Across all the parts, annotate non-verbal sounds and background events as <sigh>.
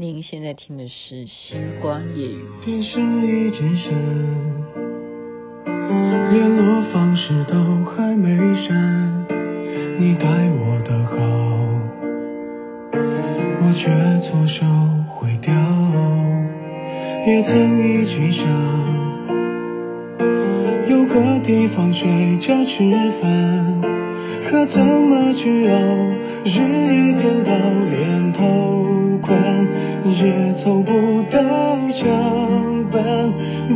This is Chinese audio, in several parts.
您现在听的是《星光夜语》。电视已经响，联络方式都还没删，你待我的好，我却错手毁掉。也曾一起想，有个地方睡觉吃饭，可怎么去熬，日夜颠倒，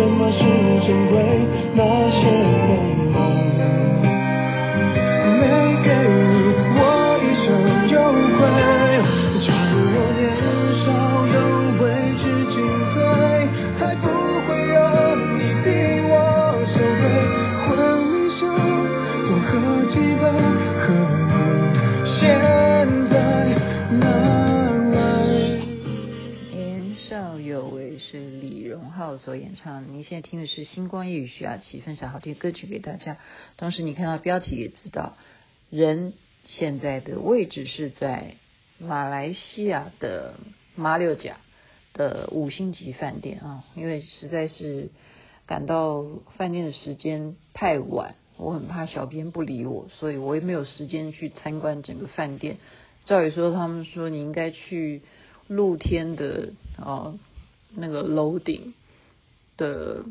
什么是珍贵那些美梦没给你我一生有愧假如我年少有为知进退才不会让你逼我受罪婚礼上多喝几杯和你现所演唱，您现在听的是《星光夜雨》，徐雅琪分享好听歌曲给大家。同时，你看到标题也知道，人现在的位置是在马来西亚的马六甲的五星级饭店啊。因为实在是赶到饭店的时间太晚，我很怕小编不理我，所以我也没有时间去参观整个饭店。照理说，他们说你应该去露天的啊那个楼顶。的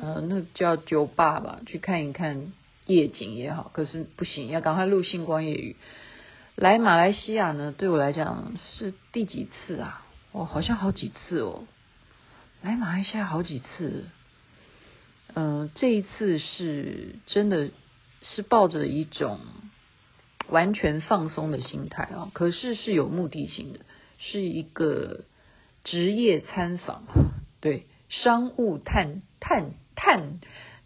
呃，那叫酒吧吧，去看一看夜景也好。可是不行，要赶快录星光夜语。来马来西亚呢，对我来讲是第几次啊？哦，好像好几次哦。来马来西亚好几次。嗯、这一次是真的是抱着一种完全放松的心态啊、可是是有目的性的，是一个职业参访，对。商务探探探，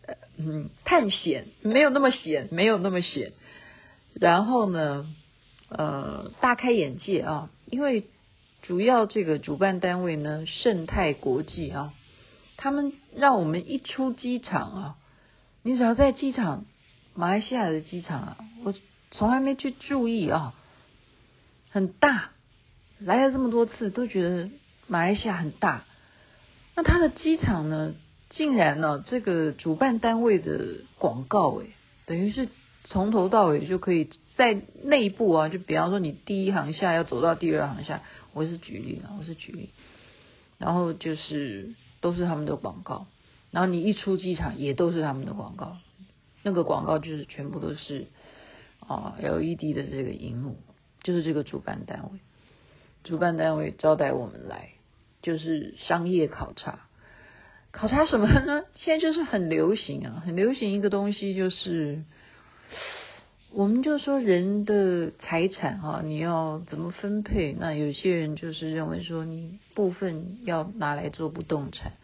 呃嗯，探险没有那么险，没有那么险。然后呢，呃，大开眼界啊，因为主要这个主办单位呢，盛泰国际啊，他们让我们一出机场啊，你只要在机场，马来西亚的机场啊，我从来没去注意啊，很大，来了这么多次都觉得马来西亚很大。那他的机场呢，竟然呢、这个主办单位的广告，哎，等于是从头到尾就可以在内部啊，就比方说你第一行下要走到第二行下，我是举例啊，我是举例，然后就是都是他们的广告，然后你一出机场也都是他们的广告，那个广告就是全部都是啊 LED 的这个荧幕，就是这个主办单位，主办单位招待我们来。就是商业考察，考察什么呢？<laughs> 现在就是很流行啊，很流行一个东西，就是我们就说人的财产啊，你要怎么分配？那有些人就是认为说，你部分要拿来做不动产，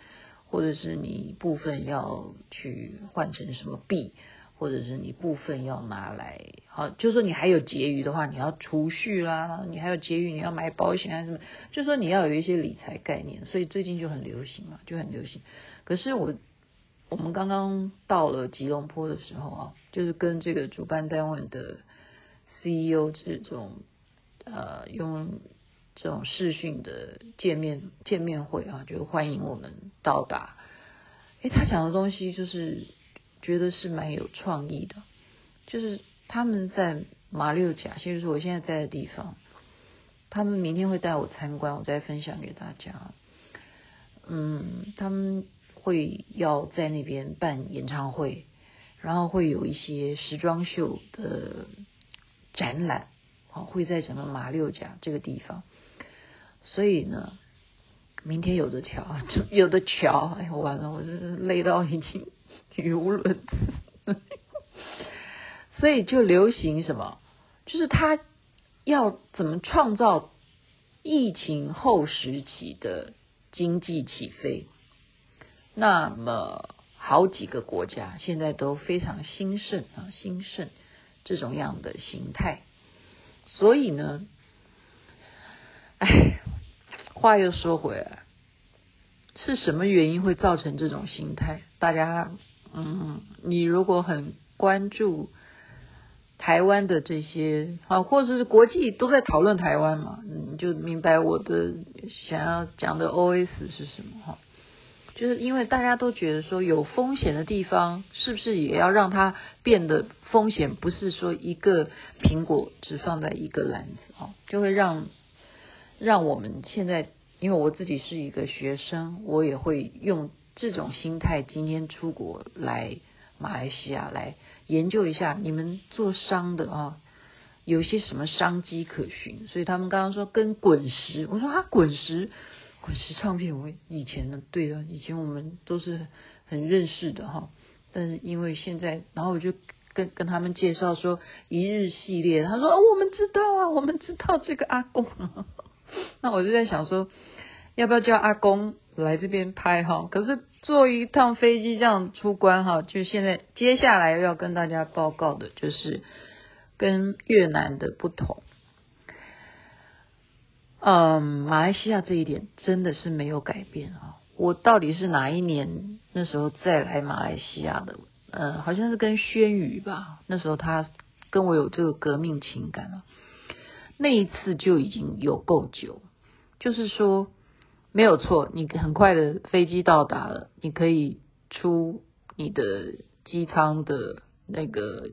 或者是你部分要去换成什么币。或者是你部分要拿来，好，就是说你还有结余的话，你要储蓄啦，你还有结余，你要买保险啊什么？就是说你要有一些理财概念，所以最近就很流行嘛，就很流行。可是我我们刚刚到了吉隆坡的时候啊，就是跟这个主办单位的 CEO 这种呃用这种视讯的见面见面会啊，就欢迎我们到达。诶，他讲的东西就是。觉得是蛮有创意的，就是他们在马六甲，就是我现在在的地方，他们明天会带我参观，我再分享给大家。嗯，他们会要在那边办演唱会，然后会有一些时装秀的展览，啊，会在整个马六甲这个地方。所以呢，明天有的瞧，有的瞧，哎，完了，我真是累到已经。语无伦次，<laughs> 所以就流行什么？就是他要怎么创造疫情后时期的经济起飞，那么好几个国家现在都非常兴盛啊，兴盛这种样的形态。所以呢，哎，话又说回来，是什么原因会造成这种形态？大家，嗯，你如果很关注台湾的这些啊，或者是国际都在讨论台湾嘛，你就明白我的想要讲的 OS 是什么哈。就是因为大家都觉得说有风险的地方，是不是也要让它变得风险不是说一个苹果只放在一个篮子哦，就会让让我们现在，因为我自己是一个学生，我也会用这种心态今天出国来马来西亚来研究一下你们做商的啊，有些什么商机可循。所以他们刚刚说跟滚石，我说啊滚石。滚石唱片，我以前呢，对啊，以前我们都是很认识的哈。但是因为现在，然后我就跟跟他们介绍说一日系列，他说哦，我们知道啊，我们知道这个阿公。<laughs> 那我就在想说，要不要叫阿公来这边拍哈？可是坐一趟飞机这样出关哈，就现在接下来要跟大家报告的就是跟越南的不同。嗯，马来西亚这一点真的是没有改变啊！我到底是哪一年那时候再来马来西亚的？嗯，好像是跟轩宇吧，那时候他跟我有这个革命情感啊。那一次就已经有够久，就是说没有错，你很快的飞机到达了，你可以出你的机舱的那个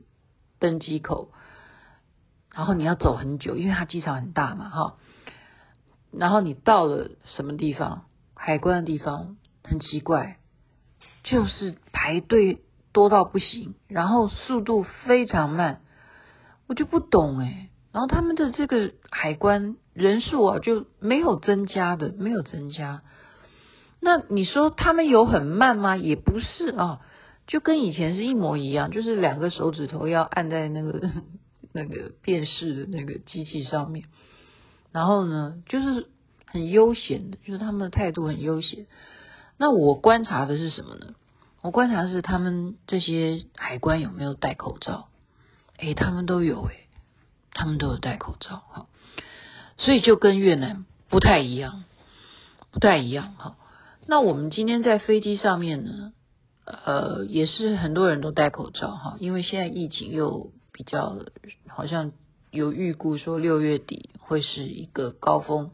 登机口，然后你要走很久，因为它机场很大嘛，哈。然后你到了什么地方？海关的地方很奇怪，就是排队多到不行，然后速度非常慢，我就不懂诶。然后他们的这个海关人数啊，就没有增加的，没有增加。那你说他们有很慢吗？也不是啊，就跟以前是一模一样，就是两个手指头要按在那个 <laughs> 那个辨识的那个机器上面。然后呢，就是很悠闲的，就是他们的态度很悠闲。那我观察的是什么呢？我观察的是他们这些海关有没有戴口罩？诶，他们都有诶，他们都有戴口罩哈。所以就跟越南不太一样，不太一样哈。那我们今天在飞机上面呢，呃，也是很多人都戴口罩哈，因为现在疫情又比较好像。有预估说六月底会是一个高峰，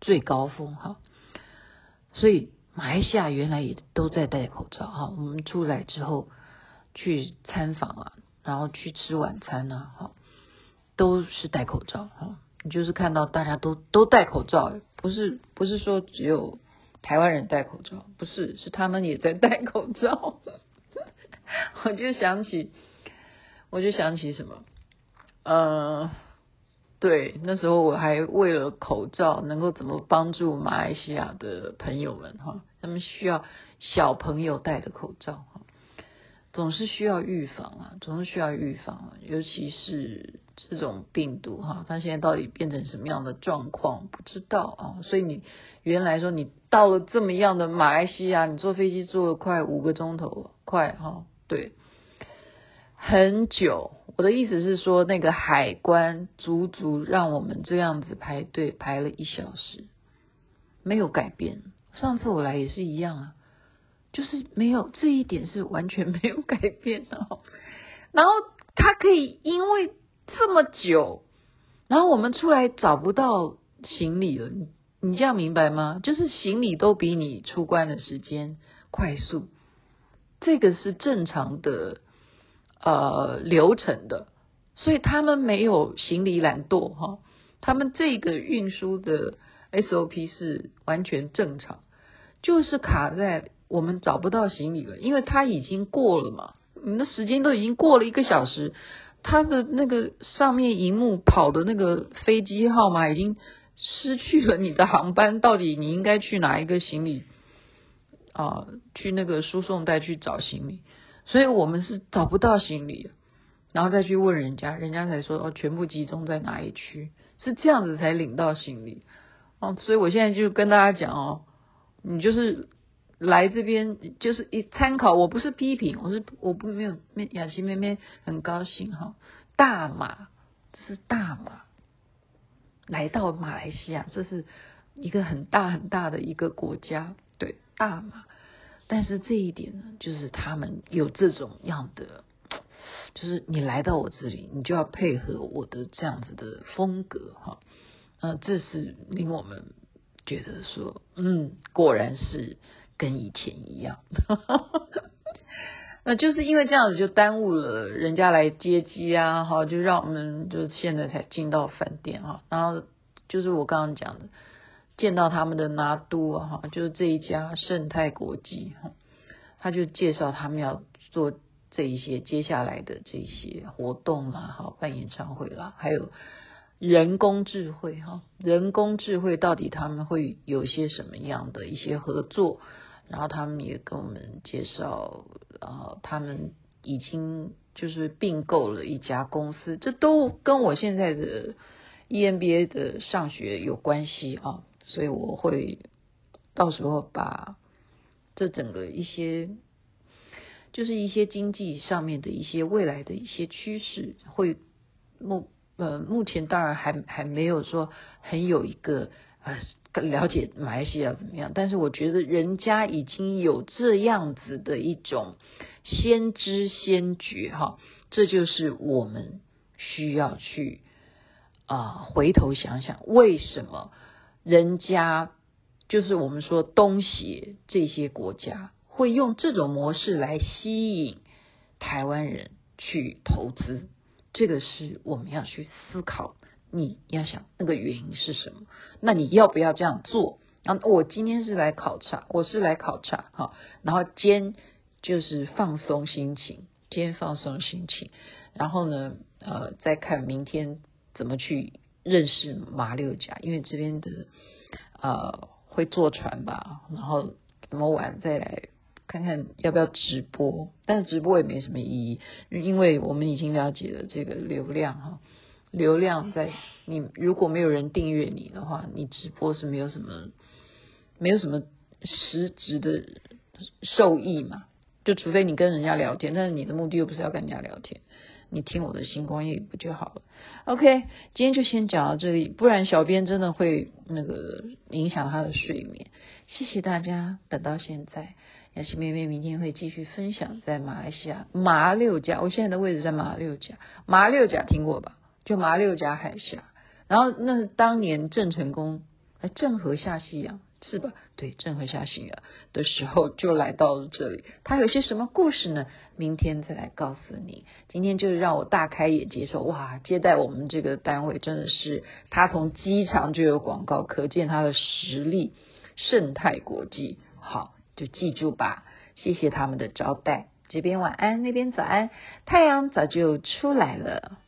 最高峰哈，所以马来西亚原来也都在戴口罩哈。我们出来之后去参访啊，然后去吃晚餐呐，哈，都是戴口罩哈。你就是看到大家都都戴口罩，不是不是说只有台湾人戴口罩，不是，是他们也在戴口罩。<laughs> 我就想起，我就想起什么？呃，对，那时候我还为了口罩能够怎么帮助马来西亚的朋友们哈，他们需要小朋友戴的口罩哈，总是需要预防啊，总是需要预防啊，尤其是这种病毒哈，它现在到底变成什么样的状况不知道啊，所以你原来说你到了这么样的马来西亚，你坐飞机坐了快五个钟头，快哈，对。很久，我的意思是说，那个海关足足让我们这样子排队排了一小时，没有改变。上次我来也是一样啊，就是没有这一点是完全没有改变的。然后他可以因为这么久，然后我们出来找不到行李了，你你这样明白吗？就是行李都比你出关的时间快速，这个是正常的。呃，流程的，所以他们没有行李懒惰哈，他们这个运输的 SOP 是完全正常，就是卡在我们找不到行李了，因为他已经过了嘛，你的时间都已经过了一个小时，他的那个上面荧幕跑的那个飞机号码已经失去了你的航班，到底你应该去哪一个行李啊？去那个输送带去找行李。所以我们是找不到行李，然后再去问人家，人家才说哦，全部集中在哪一区，是这样子才领到行李。哦，所以我现在就跟大家讲哦，你就是来这边就是一参考，我不是批评，我是我不没有雅琪妹妹很高兴哈，大马这是大马，来到马来西亚，这是一个很大很大的一个国家，对，大马，但是这一点呢，就是他们有这种样的，就是你来到我这里，你就要配合我的这样子的风格哈。呃，这是令我们觉得说，嗯，果然是跟以前一样。<laughs> 那就是因为这样子，就耽误了人家来接机啊，哈，就让我们就现在才进到饭店哈。然后就是我刚刚讲的，见到他们的拿督啊，哈，就是这一家盛泰国际哈，他就介绍他们要做这一些接下来的这些活动啦，哈，办演唱会啦，还有。人工智慧哈，人工智慧到底他们会有些什么样的一些合作？然后他们也跟我们介绍，呃，他们已经就是并购了一家公司，这都跟我现在的 EMBA 的上学有关系啊，所以我会到时候把这整个一些，就是一些经济上面的一些未来的一些趋势会目。呃，目前当然还还没有说很有一个呃更了解马来西亚怎么样，但是我觉得人家已经有这样子的一种先知先觉哈，这就是我们需要去啊、回头想想，为什么人家就是我们说东协这些国家会用这种模式来吸引台湾人去投资。这个是我们要去思考，你要想那个原因是什么？那你要不要这样做？然后我今天是来考察，我是来考察哈，然后兼就是放松心情，兼放松心情，然后呢，呃，再看明天怎么去认识马六甲，因为这边的呃会坐船吧，然后怎么玩再来。看看要不要直播，但是直播也没什么意义，因为我们已经了解了这个流量哈，流量在你如果没有人订阅你的话，你直播是没有什么没有什么实质的受益嘛，就除非你跟人家聊天，但是你的目的又不是要跟人家聊天。你听我的星光夜语不就好了？OK，今天就先讲到这里，不然小编真的会那个影响他的睡眠。谢谢大家等到现在，雅琪妹妹明天会继续分享在马来西亚马六甲，我现在的位置在马六甲，马六甲听过吧？就马六甲海峡，然后那是当年郑成功，哎，郑和下西洋。是吧？对，郑和下西洋的时候就来到了这里。他有些什么故事呢？明天再来告诉你。今天就是让我大开眼界，说哇，接待我们这个单位真的是他从机场就有广告，可见他的实力。盛泰国际，好，就记住吧。谢谢他们的招待。这边晚安，那边早安，太阳早就出来了。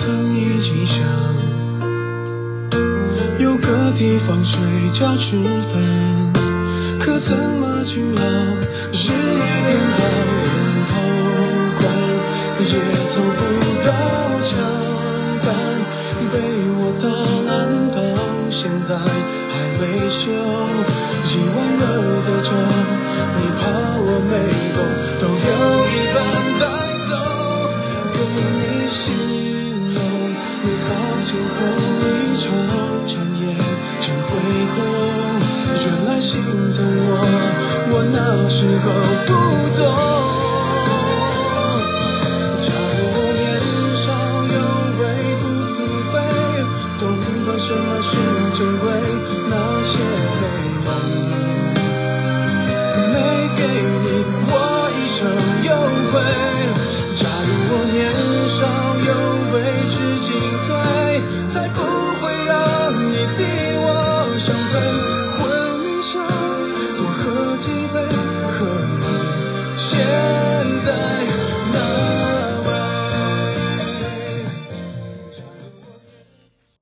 曾一起想有个地方睡觉吃饭，可怎么去熬，日夜